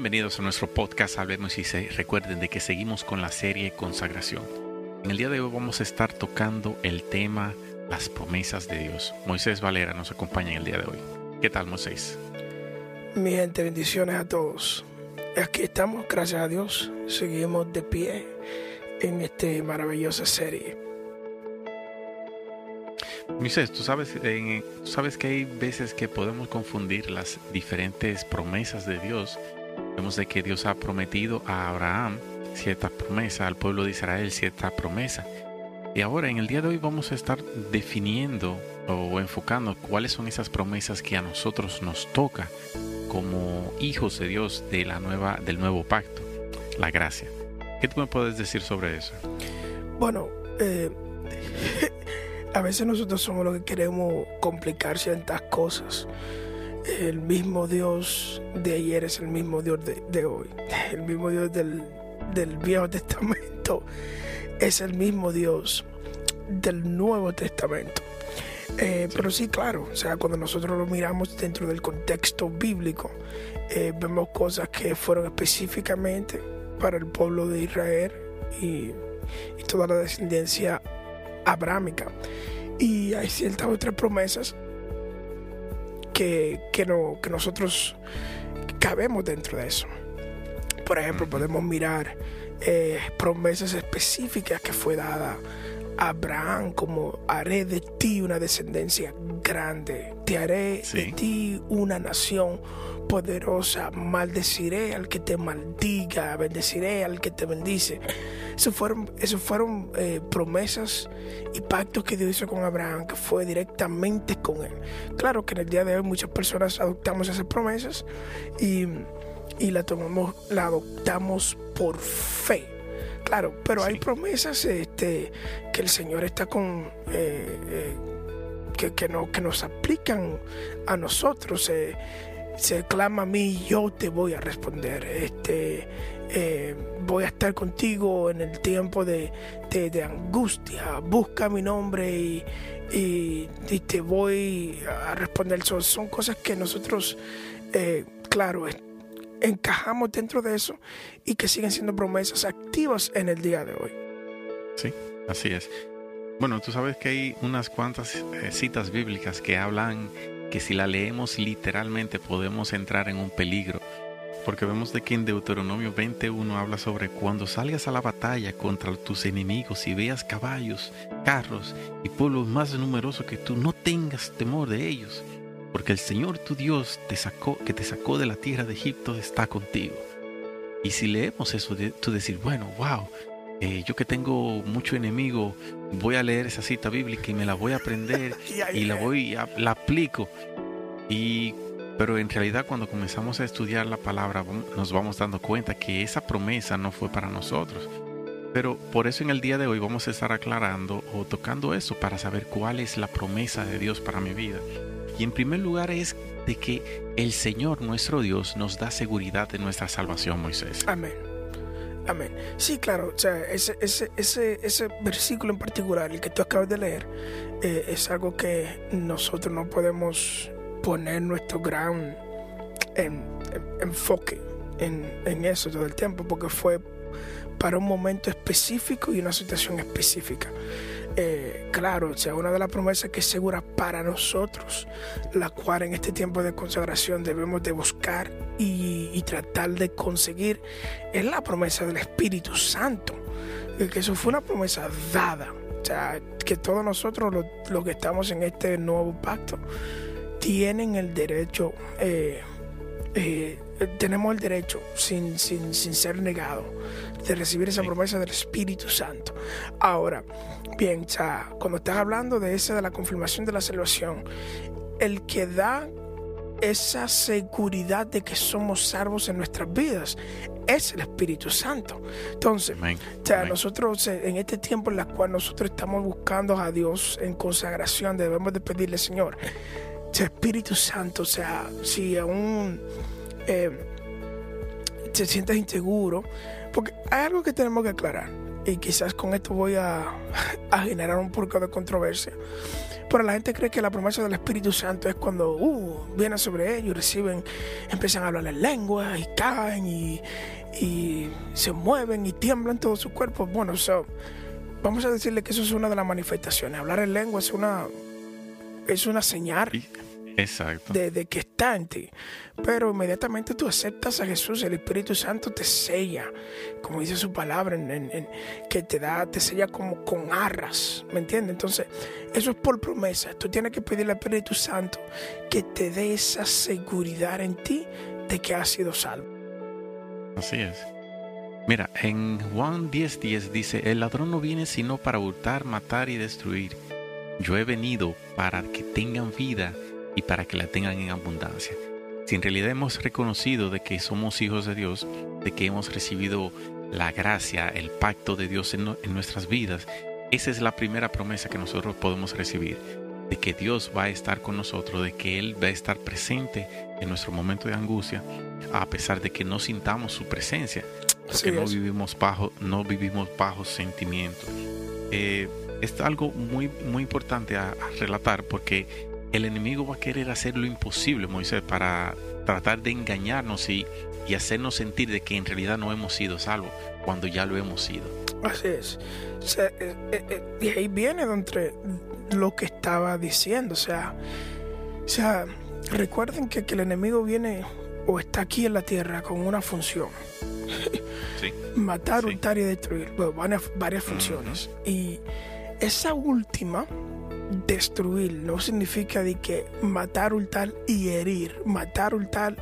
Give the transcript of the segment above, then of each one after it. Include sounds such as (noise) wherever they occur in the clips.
Bienvenidos a nuestro podcast Hablemos y se recuerden de que seguimos con la serie Consagración. En el día de hoy vamos a estar tocando el tema las promesas de Dios. Moisés Valera nos acompaña en el día de hoy. ¿Qué tal, Moisés? Mi gente, bendiciones a todos. Aquí estamos, gracias a Dios. Seguimos de pie en esta maravillosa serie. Moisés, ¿tú sabes, eh, sabes que hay veces que podemos confundir las diferentes promesas de Dios Vemos de que Dios ha prometido a Abraham cierta promesa, al pueblo de Israel cierta promesa. Y ahora en el día de hoy vamos a estar definiendo o enfocando cuáles son esas promesas que a nosotros nos toca como hijos de Dios de la nueva, del nuevo pacto, la gracia. ¿Qué tú me puedes decir sobre eso? Bueno, eh, (laughs) a veces nosotros somos los que queremos complicar ciertas cosas el mismo Dios de ayer es el mismo Dios de, hoy. El mismo Dios del, Viejo Testamento es el mismo Dios del Nuevo Testamento. Eh, pero sí, claro, o sea, cuando nosotros lo miramos dentro del contexto bíblico, eh, vemos cosas que fueron específicamente para el pueblo de Israel y, y toda la descendencia abrámica. Y hay ciertas otras promesas que, no, que nosotros cabemos dentro de eso. Por ejemplo, podemos mirar eh, promesas específicas que fue dada a Abraham, como haré de ti una descendencia grande, te haré de ti una nación poderosa, maldeciré al que te maldiga, bendeciré al que te bendice. Eso fueron, fueron eh, promesas y pactos que Dios hizo con Abraham, que fue directamente con él. Claro que en el día de hoy muchas personas adoptamos esas promesas y, la tomamos, la adoptamos por fe. Claro, pero hay promesas este, que el Señor está con... Eh, eh, que, que, no, que nos aplican a nosotros se clama a mí, yo te voy a responder. Este, eh, voy a estar contigo en el tiempo de, angustia. Busca mi nombre y, te voy a responder. Son, son cosas que nosotros, eh, claro, encajamos dentro de eso y que siguen siendo promesas activas en el día de hoy. Sí, así es. Bueno, tú sabes que hay unas cuantas eh, citas bíblicas que hablan que si la leemos literalmente podemos entrar en un peligro, porque vemos de que en Deuteronomio 21 habla sobre cuando salgas a la batalla contra tus enemigos y veas caballos, carros y pueblos más numerosos que tú, no tengas temor de ellos, porque el Señor tu Dios te sacó, que te sacó de la tierra de Egipto está contigo. Y si leemos eso, tú decir, bueno, wow, eh, yo que tengo mucho enemigo, voy a leer esa cita bíblica y me la voy a aprender (laughs) y la voy a, la aplico. Y pero en realidad cuando comenzamos a estudiar la palabra nos vamos dando cuenta que esa promesa no fue para nosotros. Pero por eso en el día de hoy vamos a estar aclarando o tocando eso para saber cuál es la promesa de Dios para mi vida. Y en primer lugar es de que el Señor nuestro Dios nos da seguridad de nuestra salvación, Moisés. Amén. Amén. Sí, claro, o sea, ese, ese, ese, ese versículo en particular, el que tú acabas de leer, eh, es algo que nosotros no podemos poner nuestro gran enfoque en, eso todo el tiempo, porque fue para un momento específico y una situación específica. Eh, claro, o sea, una de las promesas que es segura para nosotros, la cual en este tiempo de consagración debemos de buscar y, tratar de conseguir, es la promesa del Espíritu Santo. Que eso fue una promesa dada. O sea, que todos nosotros, los que estamos en este nuevo pacto, tienen el derecho, eh, eh, tenemos el derecho, sin, sin, sin, ser negado, de recibir esa promesa del Espíritu Santo. Ahora, bien, cuando estás hablando de esa, de la confirmación de la salvación, el que da esa seguridad de que somos salvos en nuestras vidas es el Espíritu Santo. Entonces, nosotros en este tiempo en el cual nosotros estamos buscando a Dios en consagración, debemos de pedirle, Señor, Espíritu Santo, o sea, si aún eh, te sientes inseguro, porque hay algo que tenemos que aclarar. Y quizás con esto voy a, (laughs) a generar un poco de controversia. Pero la gente cree que la promesa del Espíritu Santo es cuando uh, viene sobre ellos, reciben, empiezan a hablar en lengua y caen y, y se mueven y tiemblan todo su cuerpo. Bueno, so, vamos a decirle que eso es una de las manifestaciones. Hablar en lengua es una, es una señal Exacto. De, que está en ti. Pero inmediatamente tú aceptas a Jesús, el Espíritu Santo te sella, como dice su palabra, en, que te da, te sella como con arras, ¿me entiendes? Entonces, eso es por promesa. Tú tienes que pedirle al Espíritu Santo que te dé esa seguridad en ti de que has sido salvo. Así es. Mira, en Juan 10:10 dice, el ladrón no viene sino para hurtar, matar y destruir. Yo he venido para que tengan vida y para que la tengan en abundancia. Si en realidad hemos reconocido de que somos hijos de Dios, de que hemos recibido la gracia, el pacto de Dios en, nuestras vidas, esa es la primera promesa que nosotros podemos recibir, de que Dios va a estar con nosotros, de que Él va a estar presente en nuestro momento de angustia, a pesar de que no sintamos su presencia, porque no vivimos bajo, no vivimos bajo sentimientos. Eh, es algo muy, muy importante a relatar porque el enemigo va a querer hacer lo imposible, Moisés, para tratar de engañarnos y, hacernos sentir de que en realidad no hemos sido salvos cuando ya lo hemos sido. Así es. Eh, eh, eh, y ahí viene entre lo que estaba diciendo. O sea, o sea recuerden que, el enemigo viene o está aquí en la tierra con una función. (laughs) Matar, hurtar y destruir. varias, funciones. Y esa última destruir no significa de que matar, hurtar y herir, matar, hurtar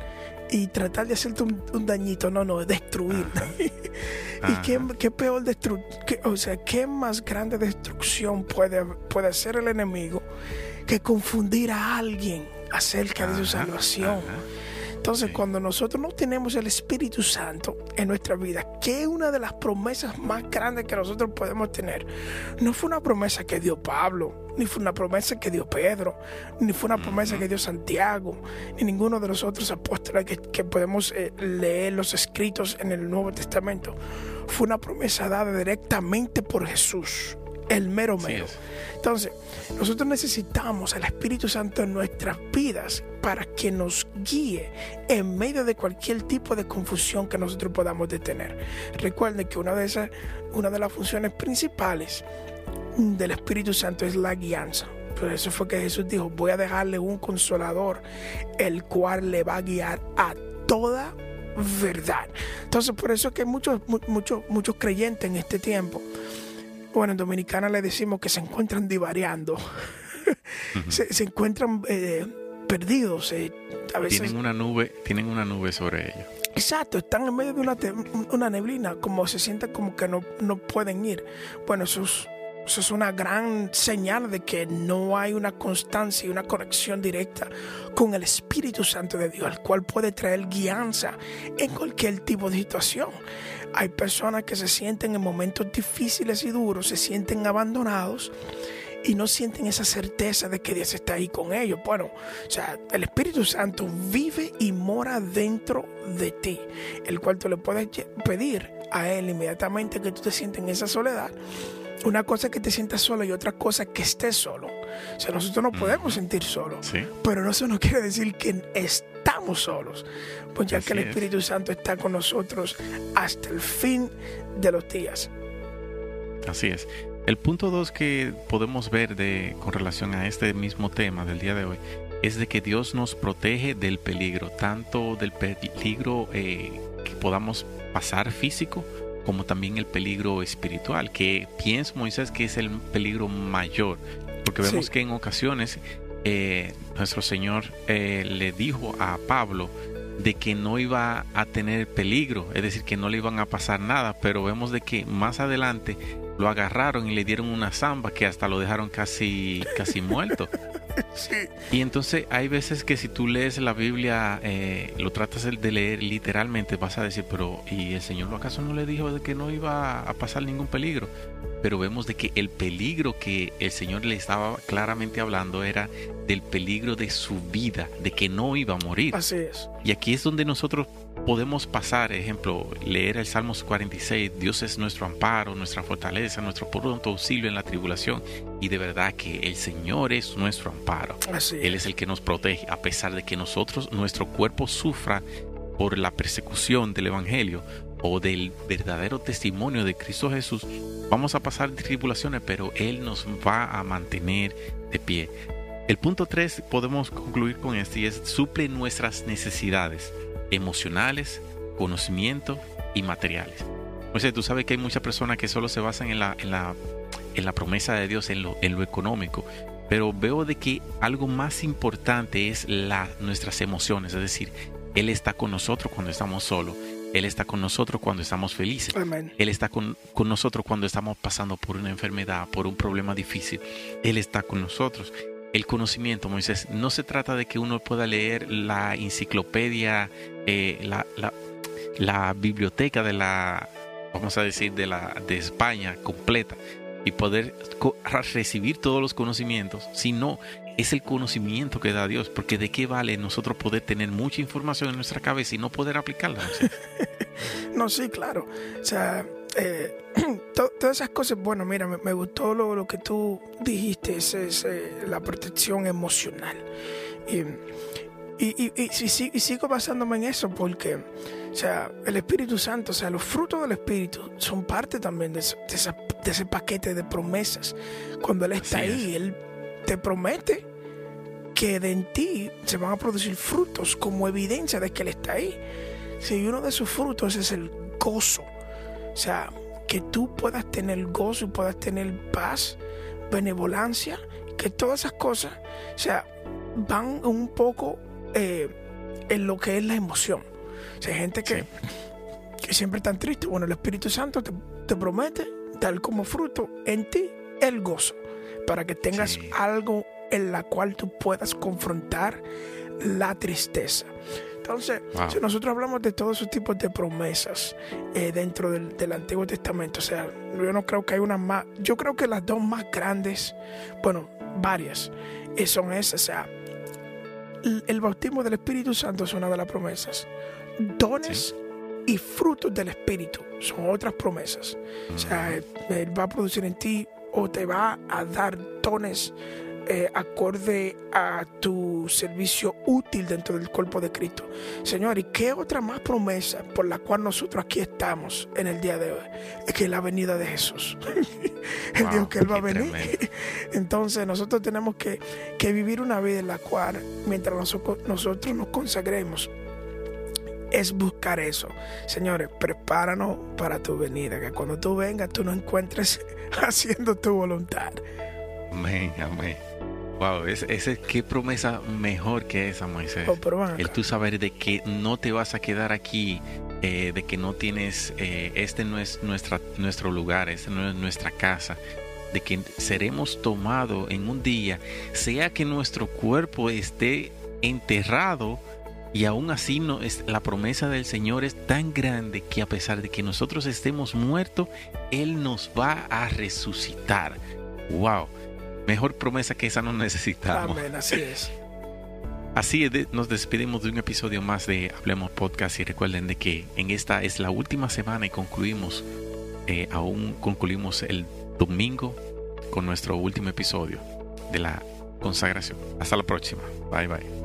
y tratar de hacerte un, dañito, no, no, destruir. (laughs) ¿Y qué, qué, peor destruir? O sea, qué más grande destrucción puede, puede hacer el enemigo que confundir a alguien acerca de su salvación? Entonces, cuando nosotros no tenemos el Espíritu Santo en nuestra vida, que es una de las promesas más grandes que nosotros podemos tener, no fue una promesa que dio Pablo, ni fue una promesa que dio Pedro, ni fue una promesa que dio Santiago, ni ninguno de los otros apóstoles que, podemos eh, leer los escritos en el Nuevo Testamento. Fue una promesa dada directamente por Jesús el mero mero. Entonces, nosotros necesitamos al Espíritu Santo en nuestras vidas para que nos guíe en medio de cualquier tipo de confusión que nosotros podamos tener. Recuerden que una de esas, una de las funciones principales del Espíritu Santo es la guianza. Por eso fue que Jesús dijo, voy a dejarle un consolador, el cual le va a guiar a toda verdad. Entonces, por eso es que muchos, muchos, muchos creyentes en este tiempo bueno, en Dominicana le decimos que se encuentran divariando, (laughs) se, encuentran eh, perdidos. Eh, a veces... Tienen una nube, tienen una nube sobre ellos. Exacto, están en medio de una, una neblina, como se sienten como que no, no pueden ir. Bueno, es, eso es una gran señal de que no hay una constancia y una conexión directa con el Espíritu Santo de Dios, el cual puede traer guianza en cualquier tipo de situación. Hay personas que se sienten en momentos difíciles y duros, se sienten abandonados y no sienten esa certeza de que Dios está ahí con ellos. Bueno, o sea, el Espíritu Santo vive y mora dentro de ti, el cual tú le puedes pedir a Él inmediatamente que tú te sientes en esa soledad. Una cosa es que te sientas solo y otra cosa es que estés solo. O sea, nosotros no podemos sentir solos, pero eso no quiere decir que estamos solos pues ya que el Espíritu Santo está con nosotros hasta el fin de los días. Así es. El punto dos que podemos ver de, con relación a este mismo tema del día de hoy es de que Dios nos protege del peligro, tanto del peligro eh, que podamos pasar físico como también el peligro espiritual, que pienso Moisés que es el peligro mayor, porque vemos que en ocasiones eh, nuestro Señor eh, le dijo a Pablo de que no iba a tener peligro, es decir, que no le iban a pasar nada, pero vemos de que más adelante lo agarraron y le dieron una zamba que hasta lo dejaron casi, casi muerto. (laughs) Y entonces hay veces que si tú lees la Biblia, eh, lo tratas de leer literalmente, vas a decir, pero ¿y el Señor acaso no le dijo de que no iba a pasar ningún peligro? Pero vemos de que el peligro que el Señor le estaba claramente hablando era del peligro de su vida, de que no iba a morir. Así es. Y aquí es donde nosotros podemos pasar, ejemplo, leer el Salmos 46, Dios es nuestro amparo, nuestra fortaleza, nuestro pronto auxilio en la tribulación. Y de verdad que el Señor es nuestro amparo. Él es el que nos protege, a pesar de que nosotros, nuestro cuerpo sufra por la persecución del Evangelio o del verdadero testimonio de Cristo Jesús, vamos a pasar tribulaciones, pero Él nos va a mantener de pie. El punto 3 podemos concluir con este y es suple nuestras necesidades emocionales, conocimiento y materiales. O sea, tú sabes que hay muchas personas que solo se basan en la, en la, en la promesa de Dios, en lo, en lo económico, pero veo de que algo más importante es la, nuestras emociones, es decir, Él está con nosotros cuando estamos solos, Él está con nosotros cuando estamos felices, Él está con, con nosotros cuando estamos pasando por una enfermedad, por un problema difícil, Él está con nosotros el conocimiento, Moisés. No se trata de que uno pueda leer la enciclopedia, eh, la, la, biblioteca de la, vamos a decir, de, la, de España completa y poder recibir todos los conocimientos, sino es el conocimiento que da Dios, porque de qué vale nosotros poder tener mucha información en nuestra cabeza y no poder aplicarla. (laughs) no, sí, claro. O sea, eh, (clears throat) todas esas cosas, bueno, mira, me, gustó lo, lo, que tú dijiste, es, eh, la protección emocional. Y, y, y, y, sigo basándome en eso porque, o sea, el Espíritu Santo, o sea, los frutos del Espíritu son parte también de, de, ese paquete de promesas. Cuando Él está ahí, Él te promete que de en ti se van a producir frutos como evidencia de que Él está ahí. Si uno de sus frutos es el gozo, sea, que tú puedas tener gozo y puedas tener paz, benevolencia, que todas esas cosas, o sea, van un poco eh, en lo que es la emoción. O sea, gente que, que siempre está triste. Bueno, el Espíritu Santo te, promete dar como fruto en ti el gozo, para que tengas algo en la cual tú puedas confrontar la tristeza. Entonces, si nosotros hablamos de todos esos tipos de promesas eh, dentro del, Antiguo Testamento, o sea, yo no creo que hay una más, yo creo que las dos más grandes, bueno, varias, eh, son esas, o sea, el, bautismo del Espíritu Santo es una de las promesas. Dones y frutos del Espíritu son otras promesas. O sea, Él va a producir en ti o te va a dar dones eh, acorde a tu servicio útil dentro del cuerpo de Cristo. Señor, ¿y qué otra más promesa por la cual nosotros aquí estamos en el día de hoy? Es que es la venida de Jesús. (laughs) el Dios que Él va a venir. (laughs) Entonces nosotros tenemos que, vivir una vida en la cual, mientras nosotros, nosotros nos consagremos, es buscar eso. Señores, prepáranos para tu venida, que cuando tú vengas tú nos encuentres (laughs) haciendo tu voluntad. Amén, amén. Wow, ese, qué promesa mejor que esa, Moisés. Oh, el tú saber de que no te vas a quedar aquí, eh, de que no tienes, eh, este no es nuestra, nuestro lugar, este no es nuestra casa, de que seremos tomados en un día, sea que nuestro cuerpo esté enterrado y aún así no, es, la promesa del Señor es tan grande que a pesar de que nosotros estemos muertos, Él nos va a resucitar. Wow. Mejor promesa que esa no necesitamos. Amén, así es. Así es, nos despedimos de un episodio más de Hablemos Podcast y recuerden de que en esta es la última semana y concluimos, eh, aún concluimos el domingo con nuestro último episodio de la consagración. Hasta la próxima. Bye bye.